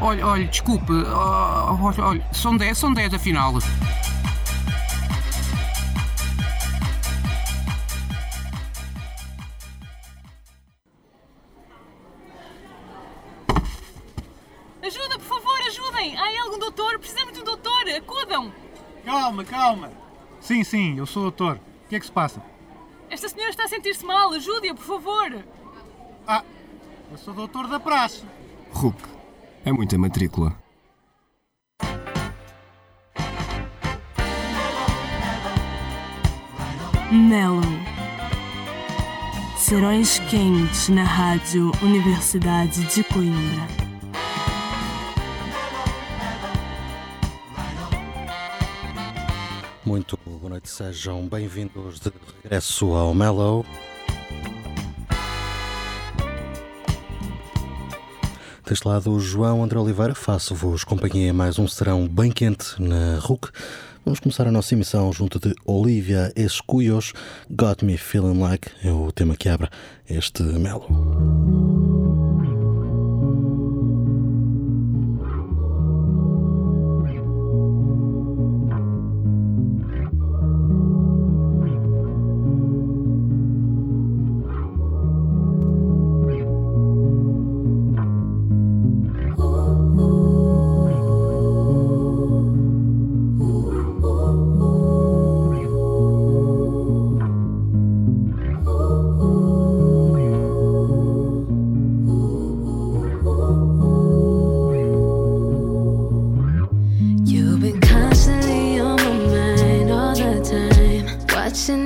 Olha, olha, desculpe. Olha, olha, são 10, são 10 afinal. Ajuda, por favor, ajudem! Há aí algum doutor? Precisamos de um doutor! Acudam! Calma, calma. Sim, sim, eu sou o doutor. O que é que se passa? Esta senhora está a sentir-se mal, ajude-a, por favor! Ah, eu sou doutor da praxe. Hulk, é muita matrícula. Melo. Serões quentes na Rádio Universidade de Coimbra. Muito boa noite, sejam bem-vindos de regresso ao Mellow. Deste lado, o João André Oliveira, faço-vos companhia mais um serão bem quente na RUC. Vamos começar a nossa emissão junto de Olivia Escuyos, Got Me Feeling Like, é o tema que abre este Mellow.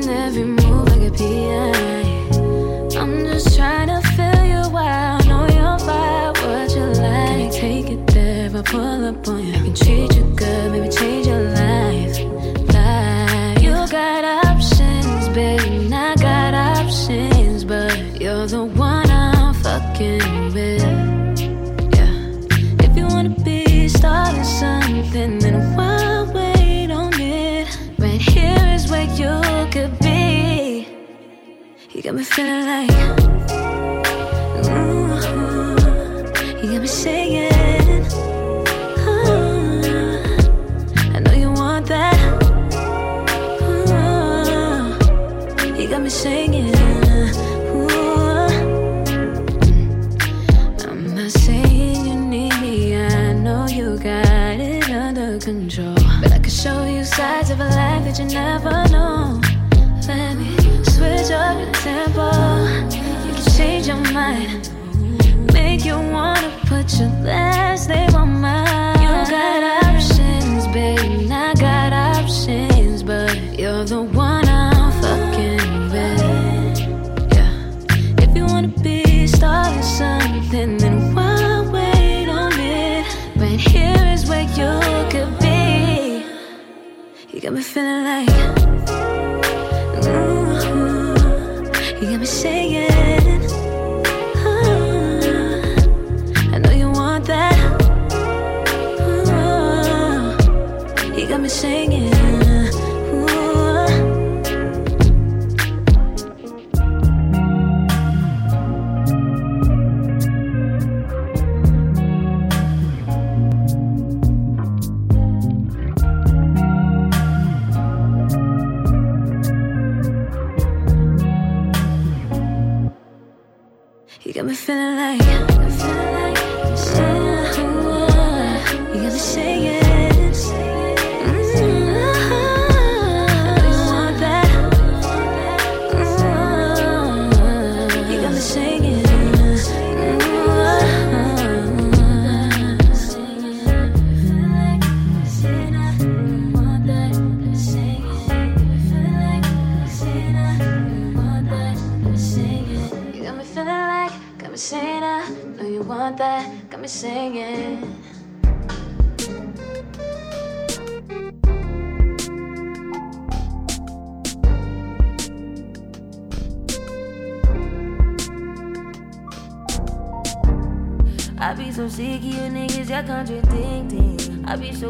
Every move. I'm just trying to you out. Know your vibe, what you like. Take it there, pull up on you. I can treat you good, got me feeling like, ooh, you got me singing. ooh, uh, I know you want that. Ooh, you got me singing. Ooh. Uh, I'm not saying you need me, I know you got it under control. But I can show you sides of a life that you never make you wanna put your last name on mine. You got options, baby, I got options, but you're the one I'm fucking with. Yeah. If you wanna be starting something, then why wait on it? Right here is where you could be. You got me feeling feeling like,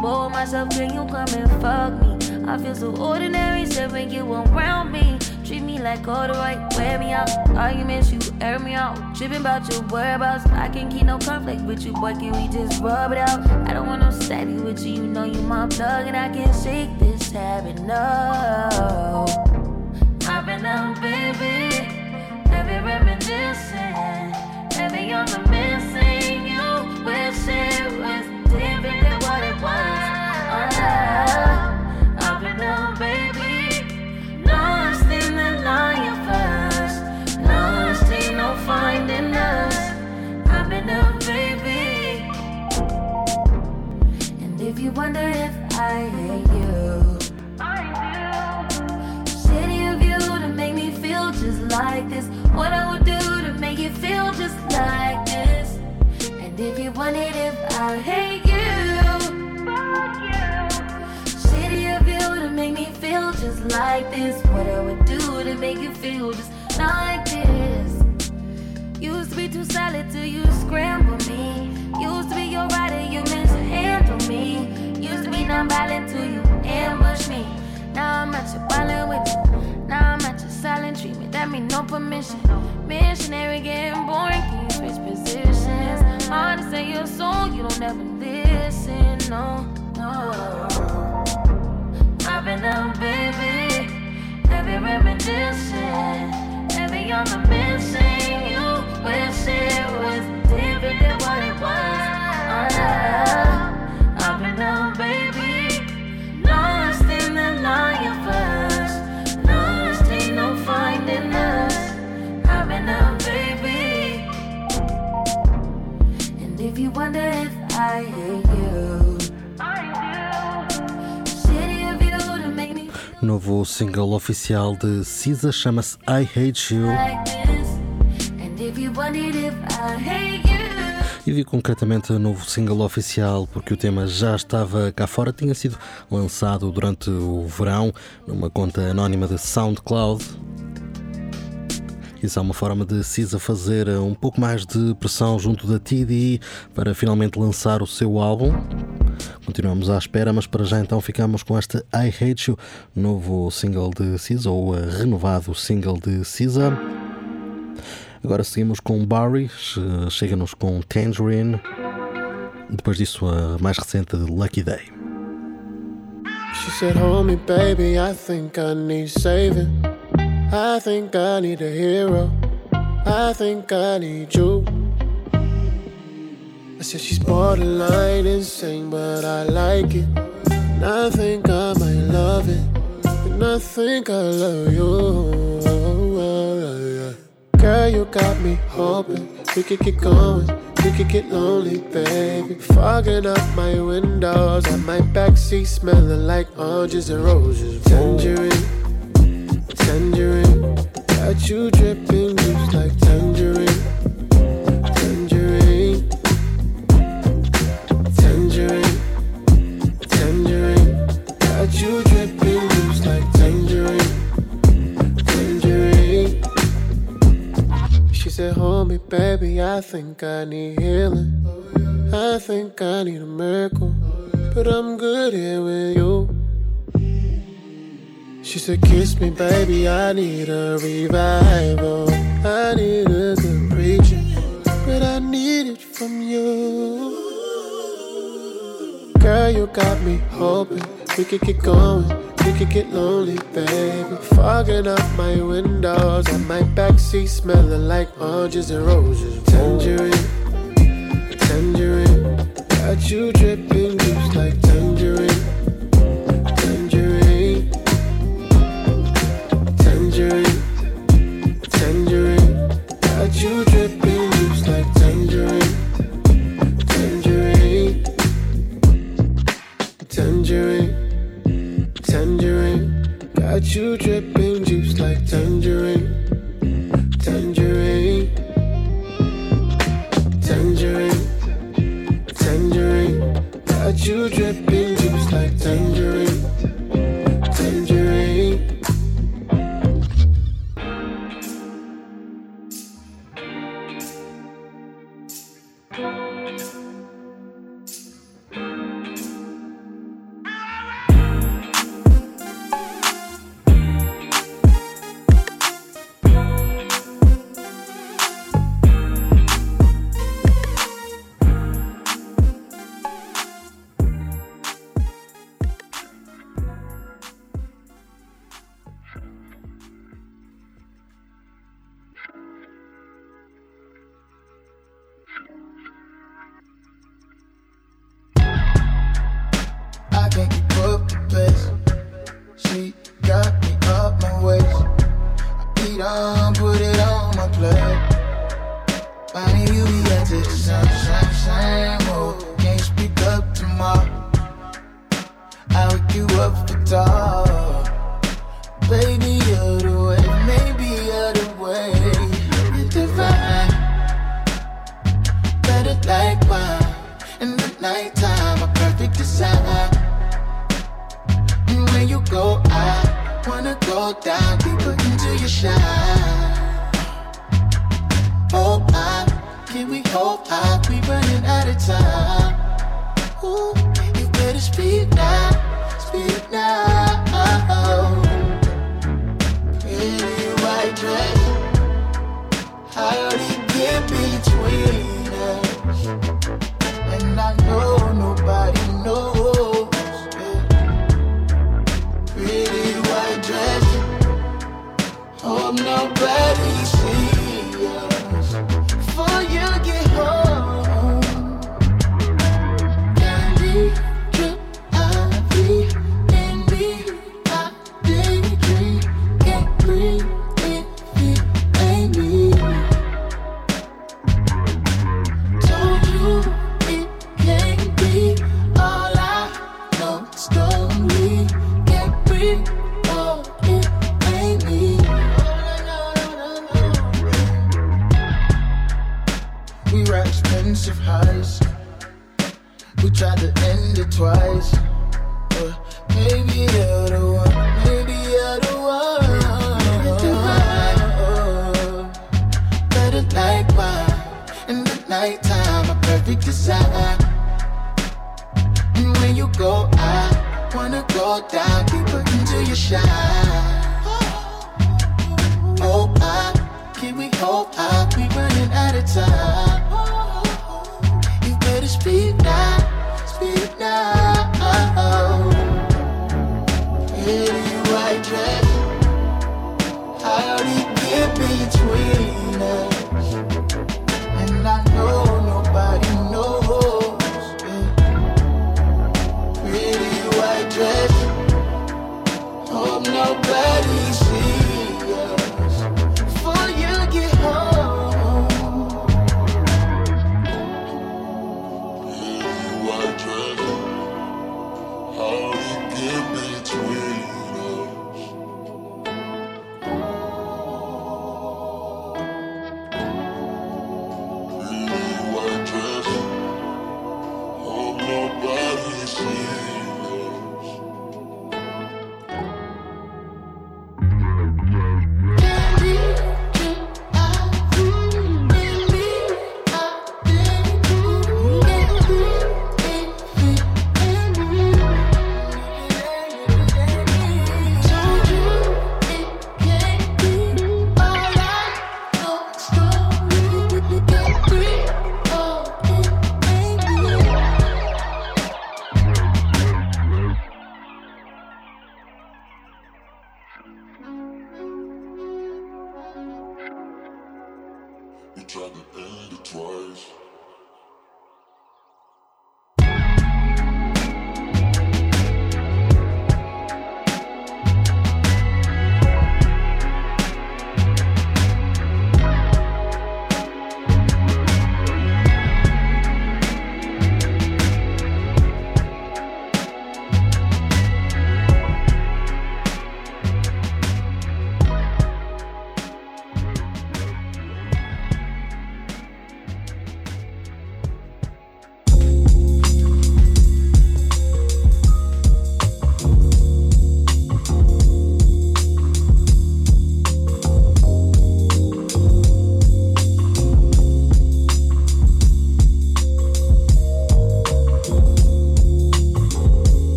bored myself, can you come and fuck me? I feel so ordinary, stepping you around me. Treat me like corduroy, wear me out. Arguments, you air me out. Tripping about your whereabouts. I can't keep no conflict with you, boy. Can we just rub it out? I don't want no steady with you. You know you my plug, and I can't shake this habit. No, I've been out, baby. I hate you, fuck you. Shitty of you to make me feel just like this. What I would do to make you feel just like this. Used to be too solid till you scramble me. Used to be your rider, you meant to handle me. Used to be non-violent till you ambush me. Now I'm at your violent with you. Now I'm at your silent treatment. That mean no permission. Missionary getting boring. Can you switch positions? Hard to say your soul, you don't ever listen. No, no. I've been out, baby. Heavy reminiscing. On the missing. You wish it was different than what it was. Oh, Novo single oficial de Cisa chama-se I Hate You e vi concretamente novo single oficial porque o tema já estava cá fora, tinha sido lançado durante o verão numa conta anónima de SoundCloud. Isso é uma forma de Cisa fazer um pouco mais de pressão junto da TDI para finalmente lançar o seu álbum. Continuamos à espera, mas para já então ficamos com esta I Hate You, novo single de Cisa, ou eh, renovado single de Cisa. Agora seguimos com Barry, che- chega-nos com Tangerine. Depois disso, a mais recente de Lucky Day. She said, Homie, baby, I think I need saving. I think I need a hero. I think I need you. I said, She's borderline insane, but I like it. And I think I might love it. And I think I love you. Girl, you got me hoping we could get going. We could get lonely, baby. Fogging up my windows, at my backseat smelling like oranges and roses. Tangerine, tangerine, got you dripping just like tangerine, tangerine, tangerine, tangerine, got you dripping just like tangerine, tangerine. She said, Homie, baby, I think I need healing. I think I need a miracle. But I'm good here with you. She said, Kiss me, baby, I need a revival. I need a good preaching. But I need it from you. Girl, you got me hoping we could get going. We could get lonely, baby. Fogging up my windows and my backseat smelling like oranges and roses. Tangerine, tangerine. Got you dripping just like. Tangerine, you dripping just like tangerine. Tangerine, tangerine, tangerine. Got you dripping juice like. Tangerine,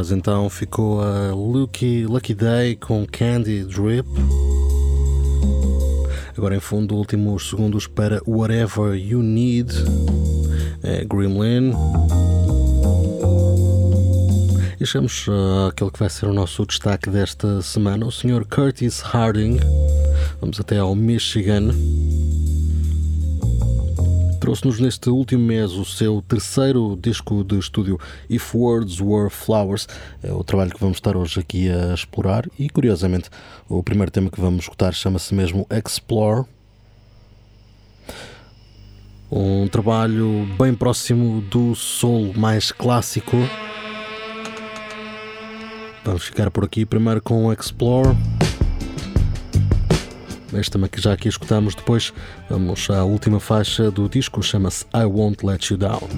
trás então ficou a Lucky, Lucky Day com Candy Drip. Agora em fundo, últimos segundos para Whatever You Need, é Gremlin. E chegamos àquele que vai ser o nosso destaque desta semana, o Sr. Curtis Harding. Vamos até ao Michigan. Trouxe-nos neste último mês o seu terceiro disco de estúdio, If Words Were Flowers. É o trabalho que vamos estar hoje aqui a explorar. E curiosamente, o primeiro tema que vamos escutar chama-se mesmo Explore. Um trabalho bem próximo do soul mais clássico. Vamos ficar por aqui primeiro com Explore. Este tema que já aqui escutamos, depois vamos à última faixa do disco, chama-se I Won't Let You Down.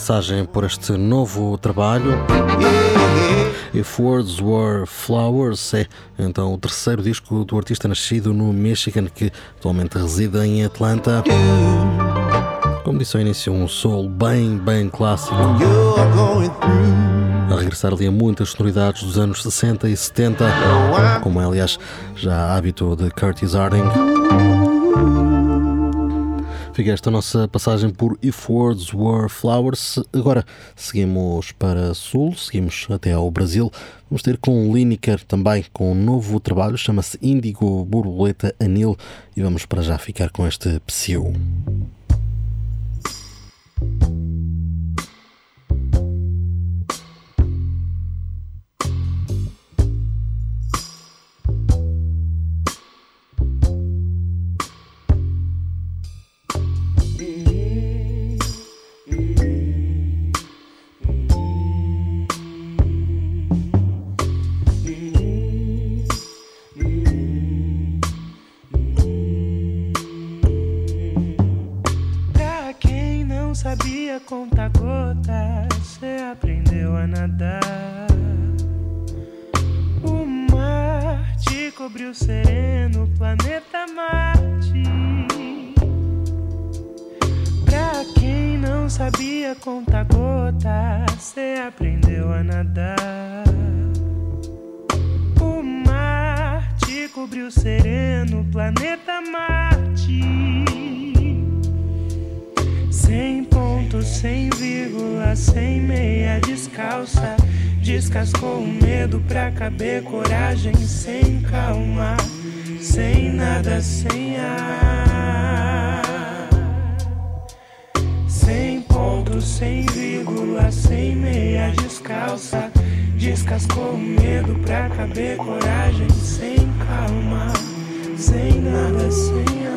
Passagem por este novo trabalho. If Words Were Flowers é então o terceiro disco do artista nascido no Michigan que atualmente reside em Atlanta. Como disse ao início, um soul bem, bem clássico. A regressar ali a muitas sonoridades dos anos 60 e 70, como é aliás já hábito de Curtis Harding. Fica esta nossa passagem por If Words Were Flowers. Agora seguimos para Sul, seguimos até ao Brasil. Vamos ter com Lineker também com um novo trabalho, chama-se Índigo Borboleta Anil. E vamos para já ficar com este Psyu. Te cobriu sereno, planeta Marte. Pra quem não sabia contar gotas, cê aprendeu a nadar. O mar te cobriu sereno, planeta Marte. Sem ponto, sem vírgula, sem meia descalça. Descascou o medo pra caber coragem, sem calma, sem nada, sem ar. Sem ponto, sem vírgula, sem meia descalça. Descascou o medo pra caber coragem, sem calma, sem nada, sem ar.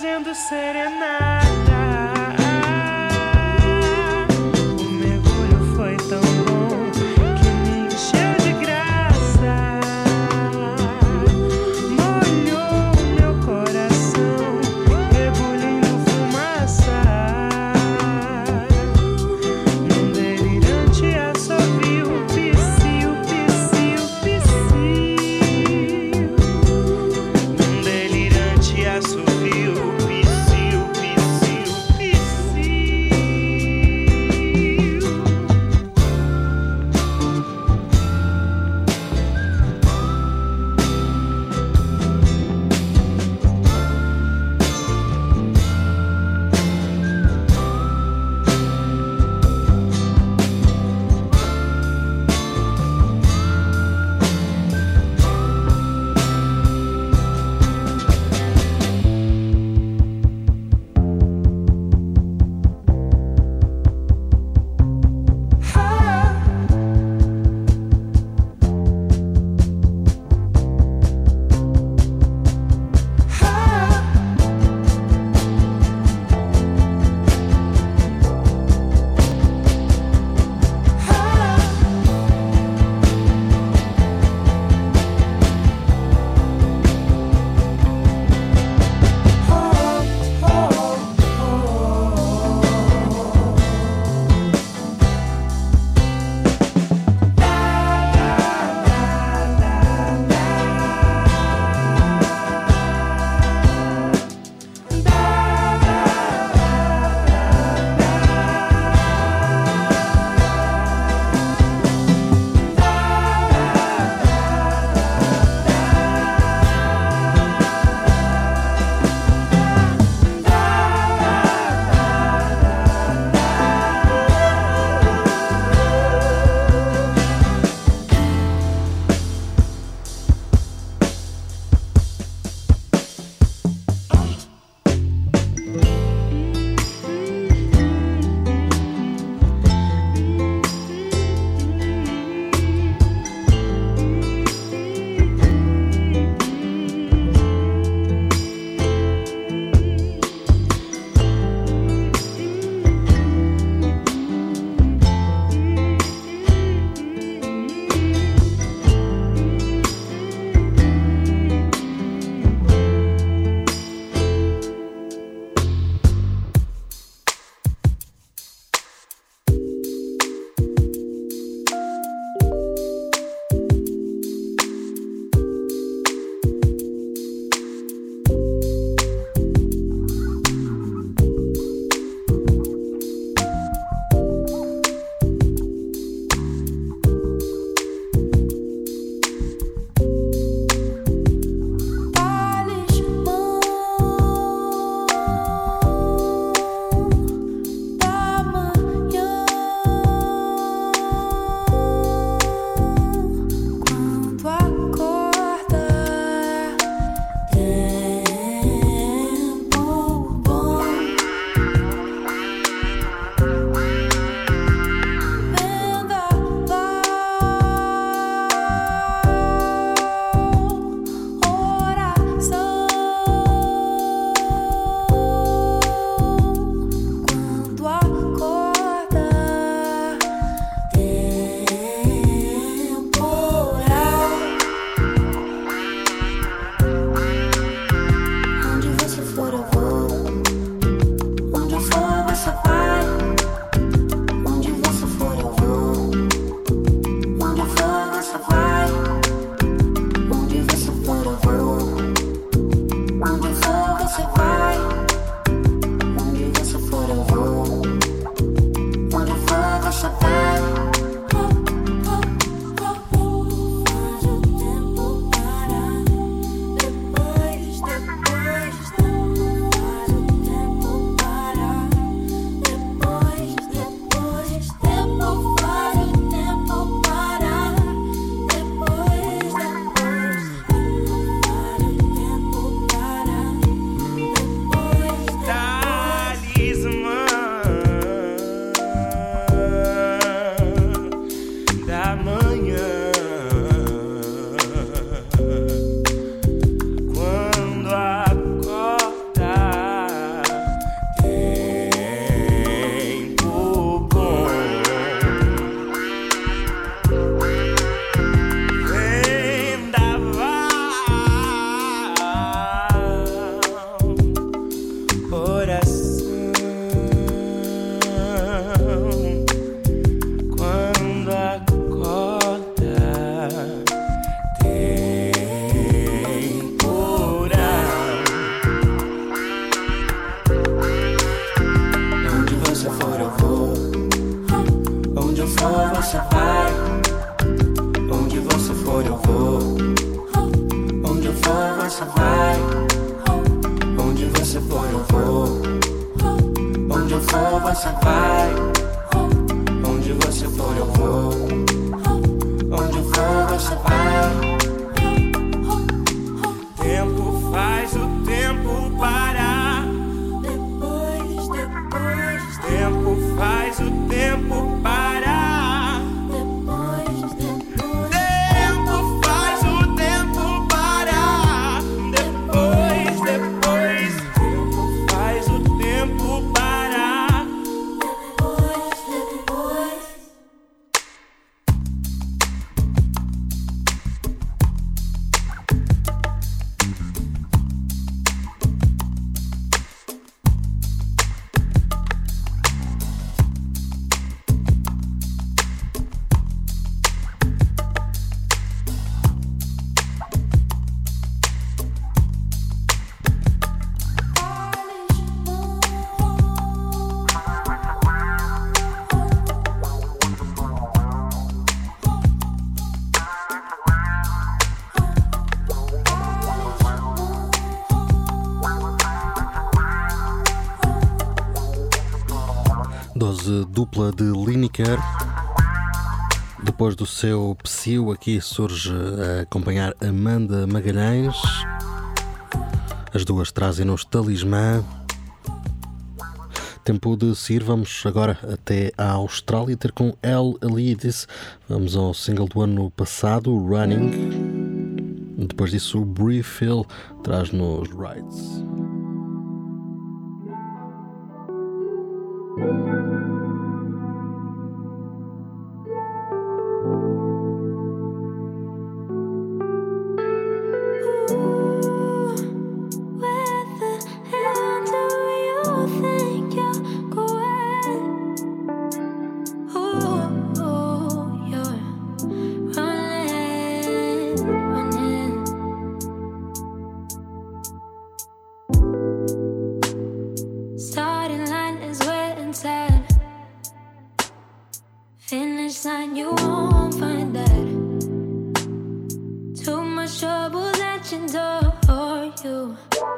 Fazendo serenata. dupla de Lineker. Depois do seu psiu, aqui surge a acompanhar Amanda Magalhães. As duas trazem-nos Talismã. Tempo de seguir, vamos agora até a Austrália ter com El Elides. Vamos ao single do ano passado, Running. Depois disso, o Brief Hill traz-nos Rides. thank you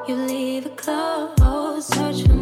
You leave a closed, search for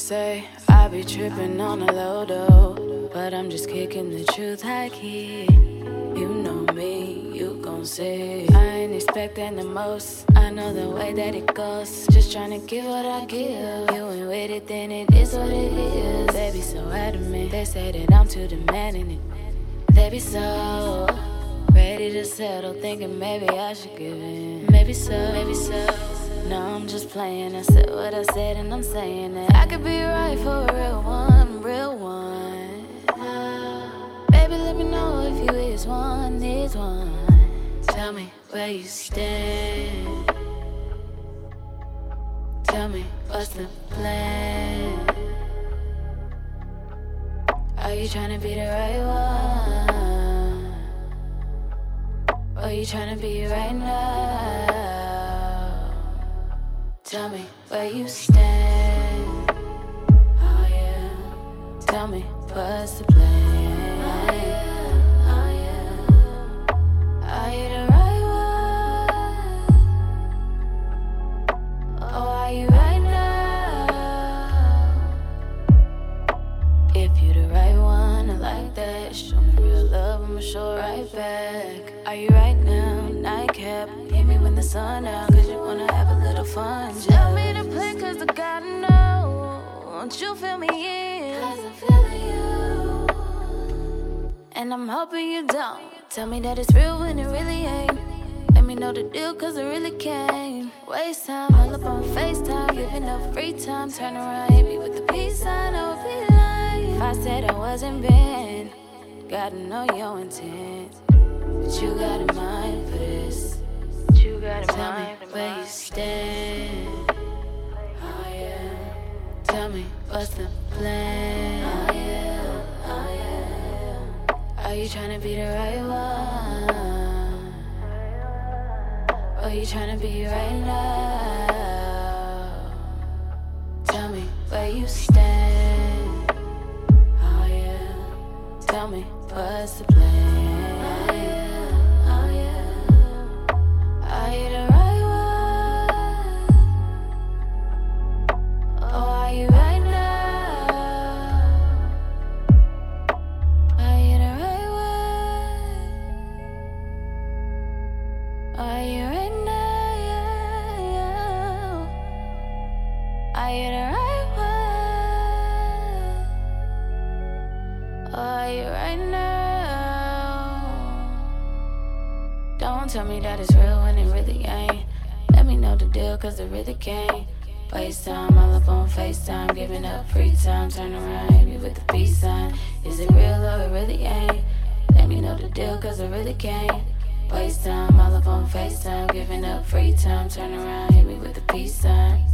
say I be tripping on a low dough, but I'm just kicking the truth high key. You know me, you gon' see. I ain't expecting the most. I know the way that it goes. Just trying to give what I give. You ain't with it, then it is what it is. They be so adamant. They say that I'm too demanding it. They be so ready to settle, thinking maybe I should give in. Maybe so, maybe so. No, I'm just playing. I said what I said, and I'm saying it. I could be right for a real one, real one. Baby, let me know if you is one, is one. Tell me where you stand. Tell me what's the plan. Are you trying to be the right one? Are you trying to be right now? Tell me where you stand. Oh yeah. Tell me what's the plan. And I'm hoping you don't. Tell me that it's real when it really ain't. Let me know the deal, cause I really can't. Waste time, all up on FaceTime. Giving up free time. Turn around, hit me with the peace sign. I would be lying. If I said I wasn't been, gotta know your intent. But you got a mind for this. But you got a Tell mind me where you stand. Oh yeah. Tell me what's the plan. Are you trying to be the right one? Are you trying to be right now? Tell me where you stand. Oh yeah. Tell me what's the plan. Are you the right one? Are you right now? Don't tell me that it's real when it really ain't. Let me know the deal, cause it really can't. Waste time, all up on FaceTime, giving up free time. Turn around, hit me with the peace sign. Is it real or it really ain't? Let me know the deal, cause it really can't. Waste time, all up on FaceTime, giving up free time. Turn around, hit me with the peace sign.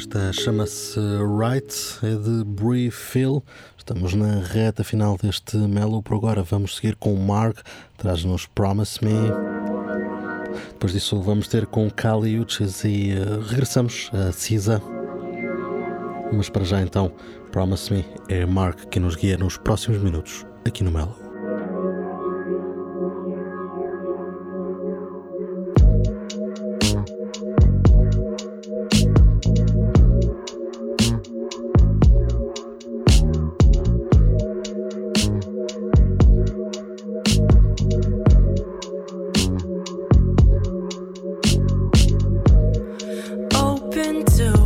Esta chama-se Right, é de Brie Phil. Estamos na reta final deste Melo. Por agora vamos seguir com Mark, traz-nos Promise Me. Depois disso vamos ter com Kali Uchis e eh, regressamos a Cisa. Mas para já então, Promise Me é Mark que nos guia nos próximos minutos aqui no Melo. Open to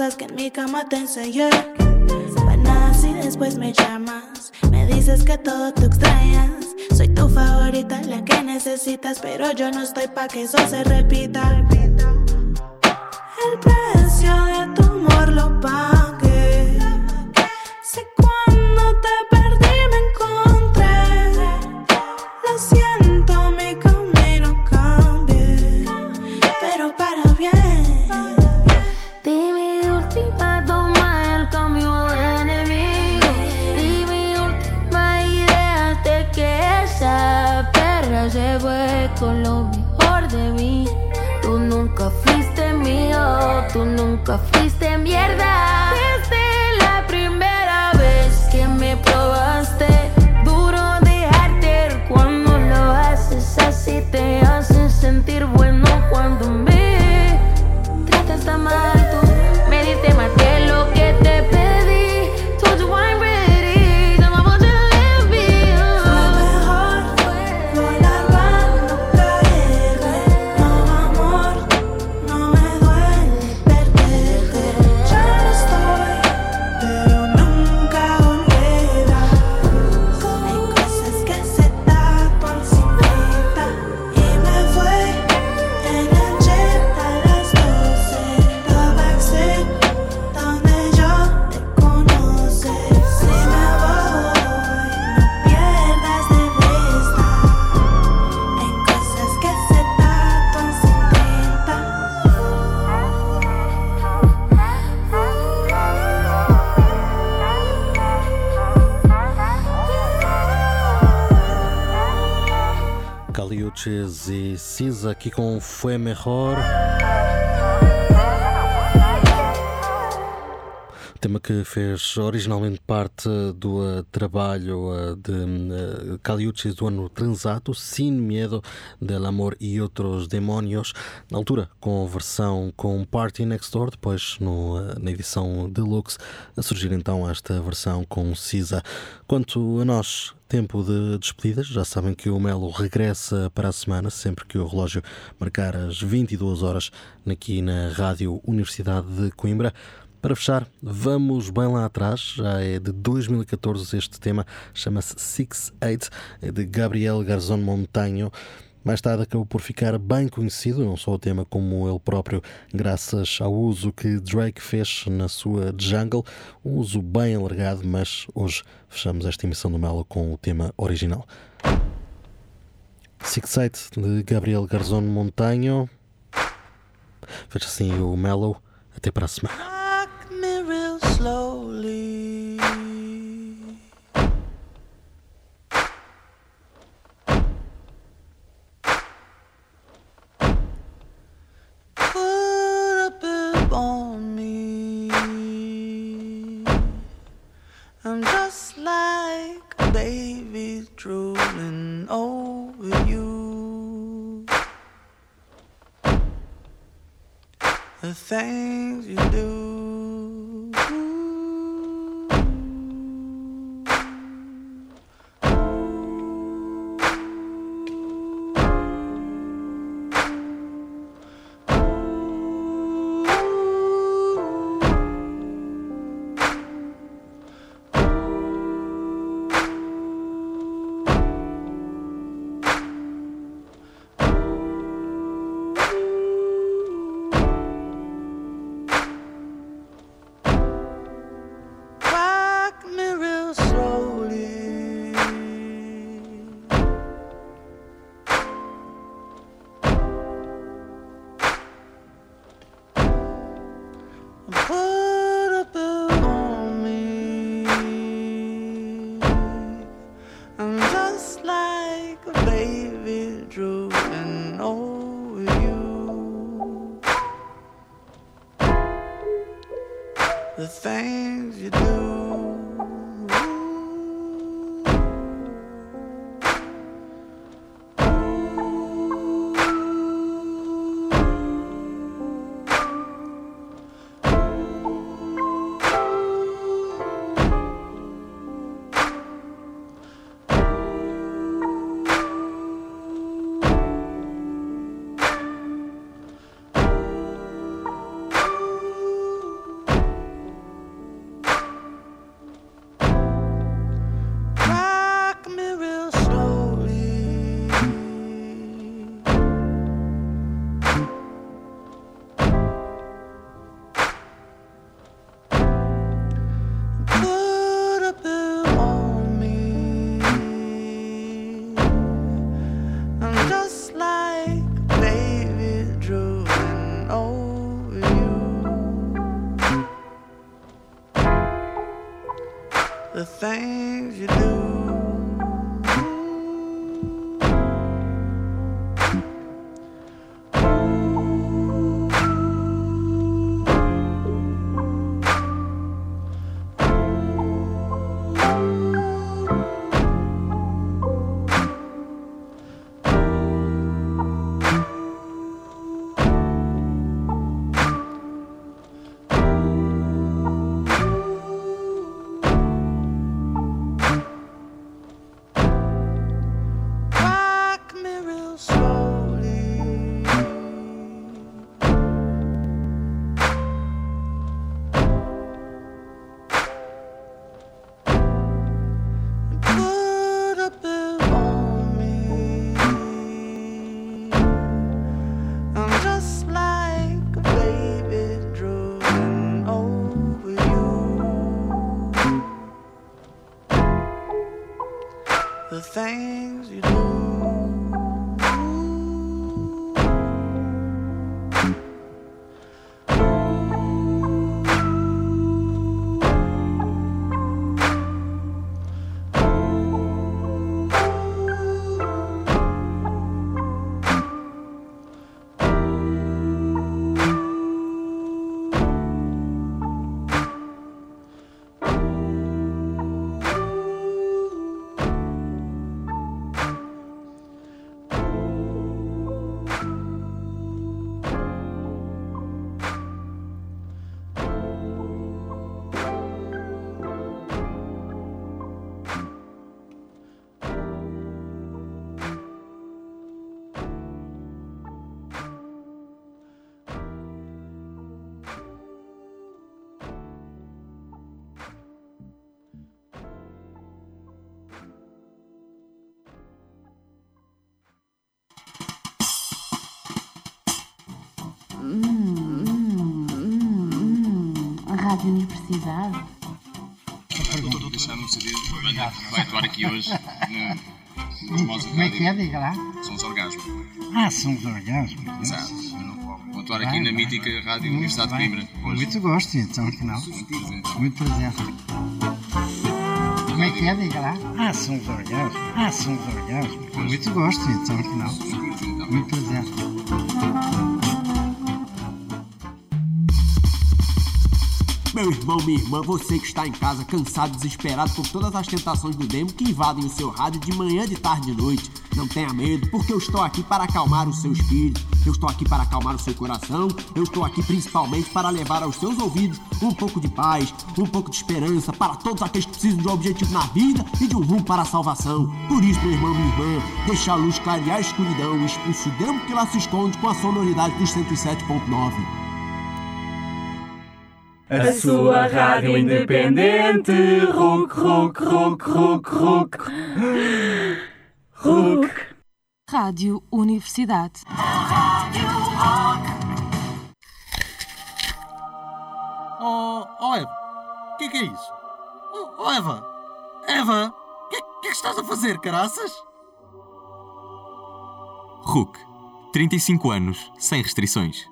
en mi cama te enseñé. Buenas y después me llamas. Me dices que todo tú extrañas. Soy tu favorita, la que necesitas, pero yo no estoy pa' que eso se repita. El precio de tu amor lo pagué. Nunca fuiste mierda. Caliuches e Cisa aqui com Foi Mejor. Tema que fez originalmente parte do eh, trabalho eh, de uh, Caliuches do ano transato, Sin Miedo del Amor e Outros Demónios, na altura com versão com Party Next Door, depois no, eh, na edição deluxe, a surgir então esta versão com Cisa. Quanto a nós, tempo de despedidas. Já sabem que o Melo regressa para a semana, sempre que o relógio marcar as 22 horas, aqui na Rádio Universidade de Coimbra. Para fechar, vamos bem lá atrás, já é de 2014 este tema, chama-se Six Eight, é de Gabriel Garzón Montaño. Mais tarde acabou por ficar bem conhecido, não só o tema como ele próprio, graças ao uso que Drake fez na sua Jungle, um uso bem alargado, mas hoje fechamos esta emissão do Melo com o tema original. Six Eight de Gabriel Garzón Montaño. Fecha assim o Melo. Até para a semana. thing. The things you do. thing. Rádio Universidade. Estou a deixar um CD que vai atuar aqui hoje no, no Osmose Como é que é? Diga lá. São os orgasmos. Ah, são os orgasmos. Exato. Vou atuar aqui na mítica Rádio Universidade de Coimbra. Muito gosto, então, que não. Muito prazer. Como é que é? Diga lá. Ah, são os orgasmos. Ah, são os orgasmos. Muito gosto, então, que não. Muito prazer. Meu irmão, minha irmã, você que está em casa cansado, desesperado por todas as tentações do demo que invadem o seu rádio de manhã, de tarde e de noite. Não tenha medo, porque eu estou aqui para acalmar o seu espírito, eu estou aqui para acalmar o seu coração, eu estou aqui principalmente para levar aos seus ouvidos um pouco de paz, um pouco de esperança para todos aqueles que precisam de um objetivo na vida e de um rumo para a salvação. Por isso, meu irmão, minha irmã, deixa a luz clarear a escuridão expulse o demo que lá se esconde com a sonoridade dos 107.9. A sua rádio independente. Rock, rock, rock, rock, rock. Rock. Rádio Universidade. Oh, oh Eva, o que é que é isso? Oh, oh Eva, Eva, o que, é- que é que estás a fazer, caraças? RUC. 35 anos, sem restrições.